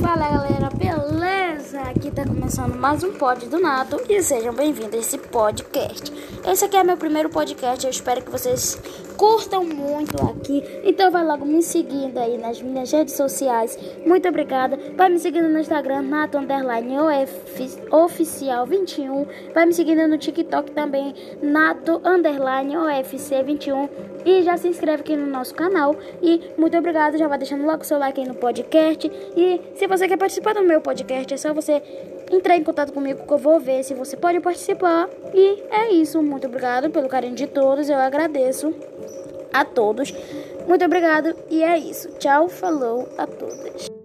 Fala galera, beleza? Aqui tá começando mais um pod do Nato e sejam bem-vindos a esse podcast. Esse aqui é meu primeiro podcast, eu espero que vocês curtam muito aqui. Então vai logo me seguindo aí nas minhas redes sociais. Muito obrigada. Vai me seguindo no Instagram, Nato Underline Oficial 21. Vai me seguindo no TikTok também, Nato Underline OFC 21. E já se inscreve aqui no nosso canal. E muito obrigado. Já vai deixando logo seu like aí no podcast. E se você quer participar do meu podcast, é só você entrar em contato comigo que eu vou ver se você pode participar. E é isso. Muito obrigado pelo carinho de todos. Eu agradeço a todos. Muito obrigado e é isso. Tchau, falou a todas.